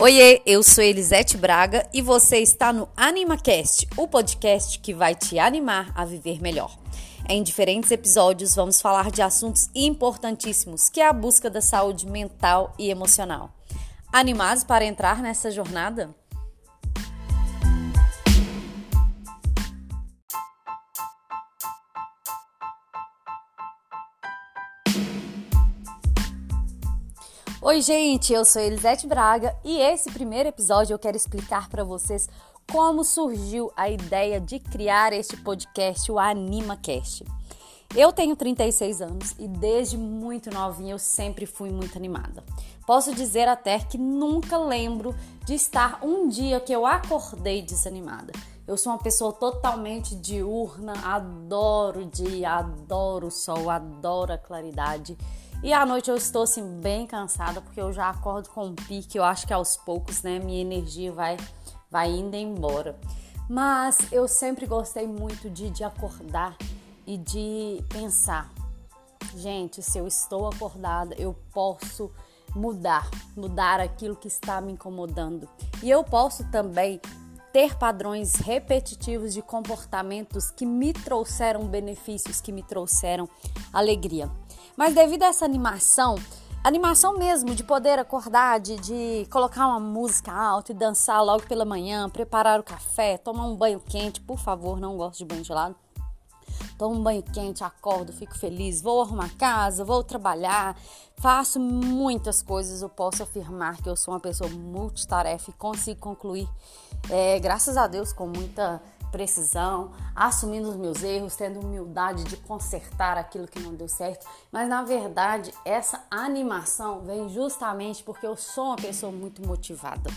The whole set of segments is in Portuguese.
Oiê, eu sou Elisete Braga e você está no AnimaCast, o podcast que vai te animar a viver melhor. Em diferentes episódios vamos falar de assuntos importantíssimos, que é a busca da saúde mental e emocional. Animados para entrar nessa jornada? Oi, gente, eu sou Elisete Braga e esse primeiro episódio eu quero explicar para vocês como surgiu a ideia de criar este podcast, o AnimaCast. Eu tenho 36 anos e desde muito novinha eu sempre fui muito animada. Posso dizer até que nunca lembro de estar um dia que eu acordei desanimada. Eu sou uma pessoa totalmente diurna, adoro o dia, adoro o sol, adoro a claridade. E à noite eu estou assim bem cansada porque eu já acordo com um pique, eu acho que aos poucos, né, minha energia vai vai indo embora. Mas eu sempre gostei muito de, de acordar e de pensar, gente, se eu estou acordada, eu posso mudar, mudar aquilo que está me incomodando. E eu posso também ter padrões repetitivos de comportamentos que me trouxeram benefícios, que me trouxeram alegria. Mas devido a essa animação, animação mesmo de poder acordar, de, de colocar uma música alta e dançar logo pela manhã, preparar o café, tomar um banho quente, por favor, não gosto de banho gelado. Tomo um banho quente, acordo, fico feliz, vou arrumar casa, vou trabalhar, faço muitas coisas. Eu posso afirmar que eu sou uma pessoa multitarefa e consigo concluir, é, graças a Deus, com muita precisão, assumindo os meus erros, tendo humildade de consertar aquilo que não deu certo. Mas na verdade, essa animação vem justamente porque eu sou uma pessoa muito motivada.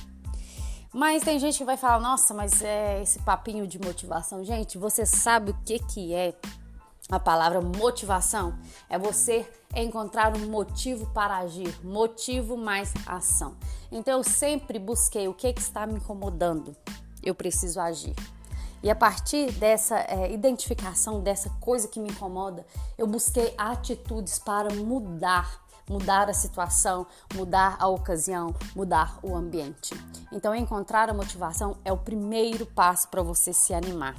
Mas tem gente que vai falar: "Nossa, mas é esse papinho de motivação". Gente, você sabe o que que é a palavra motivação? É você encontrar um motivo para agir, motivo mais ação. Então eu sempre busquei o que que está me incomodando. Eu preciso agir. E a partir dessa é, identificação dessa coisa que me incomoda, eu busquei atitudes para mudar, mudar a situação, mudar a ocasião, mudar o ambiente. Então, encontrar a motivação é o primeiro passo para você se animar.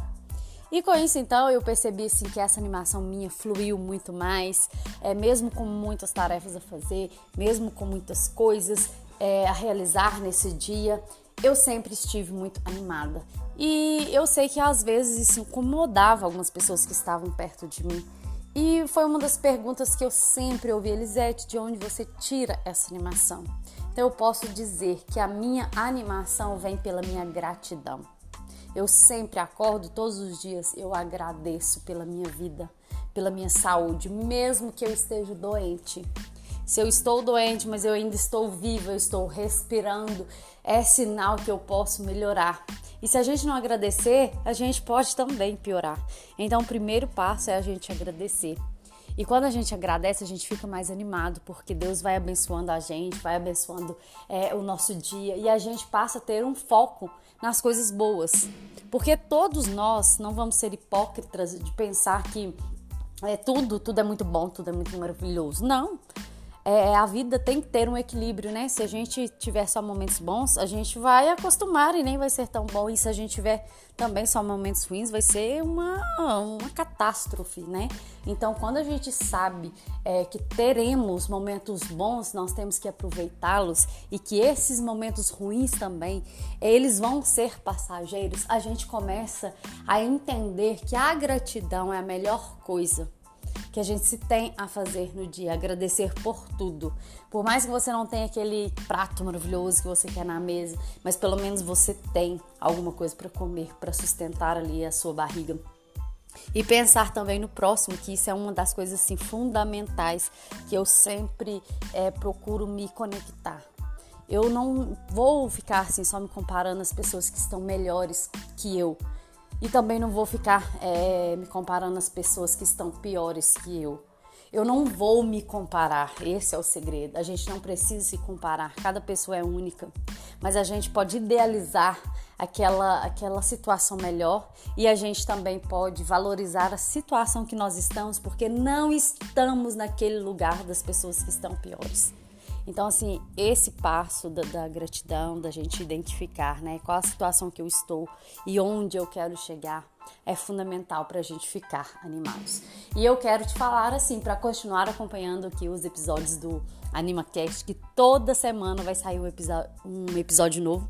E com isso, então, eu percebi assim, que essa animação minha fluiu muito mais, é, mesmo com muitas tarefas a fazer, mesmo com muitas coisas é, a realizar nesse dia, eu sempre estive muito animada. E eu sei que às vezes isso incomodava algumas pessoas que estavam perto de mim. E foi uma das perguntas que eu sempre ouvi, Elisete, de onde você tira essa animação? Então eu posso dizer que a minha animação vem pela minha gratidão. Eu sempre acordo todos os dias, eu agradeço pela minha vida, pela minha saúde, mesmo que eu esteja doente. Se eu estou doente, mas eu ainda estou viva, eu estou respirando, é sinal que eu posso melhorar. E se a gente não agradecer, a gente pode também piorar. Então, o primeiro passo é a gente agradecer. E quando a gente agradece, a gente fica mais animado, porque Deus vai abençoando a gente, vai abençoando é, o nosso dia e a gente passa a ter um foco nas coisas boas. Porque todos nós não vamos ser hipócritas de pensar que é, tudo, tudo é muito bom, tudo é muito maravilhoso. Não é, a vida tem que ter um equilíbrio, né? Se a gente tiver só momentos bons, a gente vai acostumar e nem vai ser tão bom. E se a gente tiver também só momentos ruins, vai ser uma, uma catástrofe, né? Então, quando a gente sabe é, que teremos momentos bons, nós temos que aproveitá-los e que esses momentos ruins também, eles vão ser passageiros, a gente começa a entender que a gratidão é a melhor coisa que a gente se tem a fazer no dia, agradecer por tudo. Por mais que você não tenha aquele prato maravilhoso que você quer na mesa, mas pelo menos você tem alguma coisa para comer, para sustentar ali a sua barriga. E pensar também no próximo, que isso é uma das coisas assim fundamentais que eu sempre é, procuro me conectar. Eu não vou ficar assim só me comparando as pessoas que estão melhores que eu. E também não vou ficar é, me comparando às pessoas que estão piores que eu. Eu não vou me comparar, esse é o segredo. A gente não precisa se comparar, cada pessoa é única. Mas a gente pode idealizar aquela, aquela situação melhor e a gente também pode valorizar a situação que nós estamos, porque não estamos naquele lugar das pessoas que estão piores. Então, assim, esse passo da, da, gratidão, da gente identificar, né, qual a situação que eu estou e onde eu quero chegar, é fundamental para a gente ficar animados. E eu quero te falar, assim, para continuar acompanhando aqui os episódios do AnimaCast, que toda semana vai sair um um episódio novo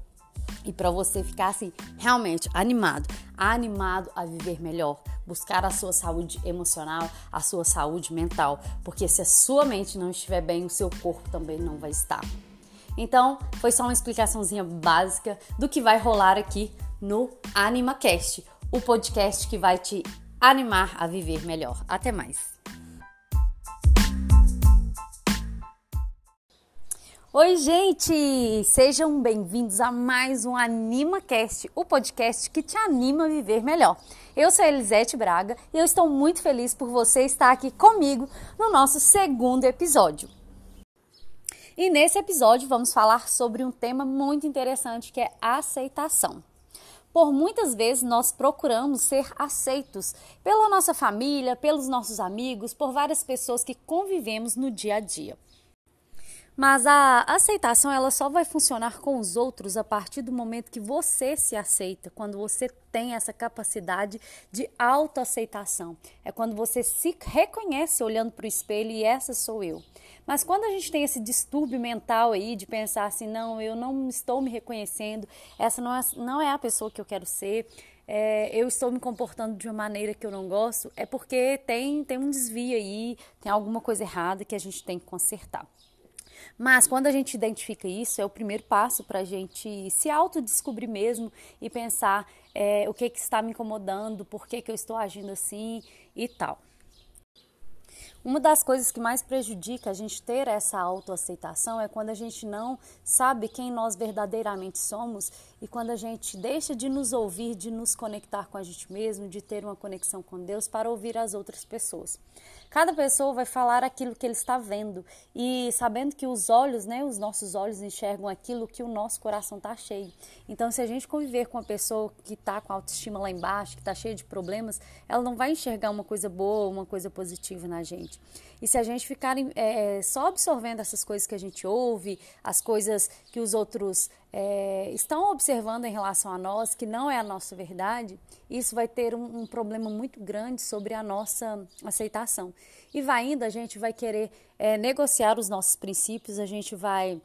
e para você ficar assim realmente animado, animado a viver melhor, buscar a sua saúde emocional, a sua saúde mental, porque se a sua mente não estiver bem, o seu corpo também não vai estar. Então, foi só uma explicaçãozinha básica do que vai rolar aqui no AnimaCast, o podcast que vai te animar a viver melhor. Até mais. Oi, gente! Sejam bem-vindos a mais um AnimaCast, o podcast que te anima a viver melhor. Eu sou a Elisete Braga e eu estou muito feliz por você estar aqui comigo no nosso segundo episódio. E nesse episódio vamos falar sobre um tema muito interessante que é aceitação. Por muitas vezes nós procuramos ser aceitos pela nossa família, pelos nossos amigos, por várias pessoas que convivemos no dia a dia. Mas a aceitação ela só vai funcionar com os outros a partir do momento que você se aceita, quando você tem essa capacidade de autoaceitação. É quando você se reconhece olhando para o espelho e essa sou eu. Mas quando a gente tem esse distúrbio mental aí de pensar assim, não, eu não estou me reconhecendo, essa não é, não é a pessoa que eu quero ser, é, eu estou me comportando de uma maneira que eu não gosto, é porque tem, tem um desvio aí, tem alguma coisa errada que a gente tem que consertar. Mas quando a gente identifica isso, é o primeiro passo para a gente se autodescobrir mesmo e pensar é, o que, que está me incomodando, por que, que eu estou agindo assim e tal. Uma das coisas que mais prejudica a gente ter essa autoaceitação é quando a gente não sabe quem nós verdadeiramente somos e quando a gente deixa de nos ouvir, de nos conectar com a gente mesmo, de ter uma conexão com Deus para ouvir as outras pessoas. Cada pessoa vai falar aquilo que ele está vendo e sabendo que os olhos, né, os nossos olhos enxergam aquilo que o nosso coração está cheio. Então, se a gente conviver com uma pessoa que está com a autoestima lá embaixo, que está cheia de problemas, ela não vai enxergar uma coisa boa, uma coisa positiva na gente. E se a gente ficar é, só absorvendo essas coisas que a gente ouve, as coisas que os outros é, estão observando em relação a nós, que não é a nossa verdade, isso vai ter um, um problema muito grande sobre a nossa aceitação. E vai indo, a gente vai querer é, negociar os nossos princípios, a gente vai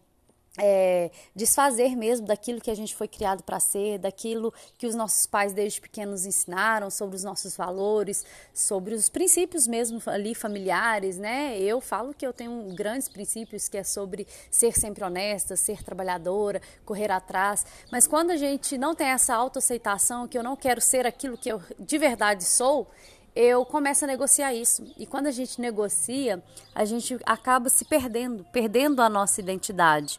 é, desfazer mesmo daquilo que a gente foi criado para ser, daquilo que os nossos pais desde pequenos ensinaram sobre os nossos valores, sobre os princípios mesmo ali familiares, né? Eu falo que eu tenho grandes princípios que é sobre ser sempre honesta, ser trabalhadora, correr atrás, mas quando a gente não tem essa autoaceitação que eu não quero ser aquilo que eu de verdade sou, eu começo a negociar isso. E quando a gente negocia, a gente acaba se perdendo, perdendo a nossa identidade.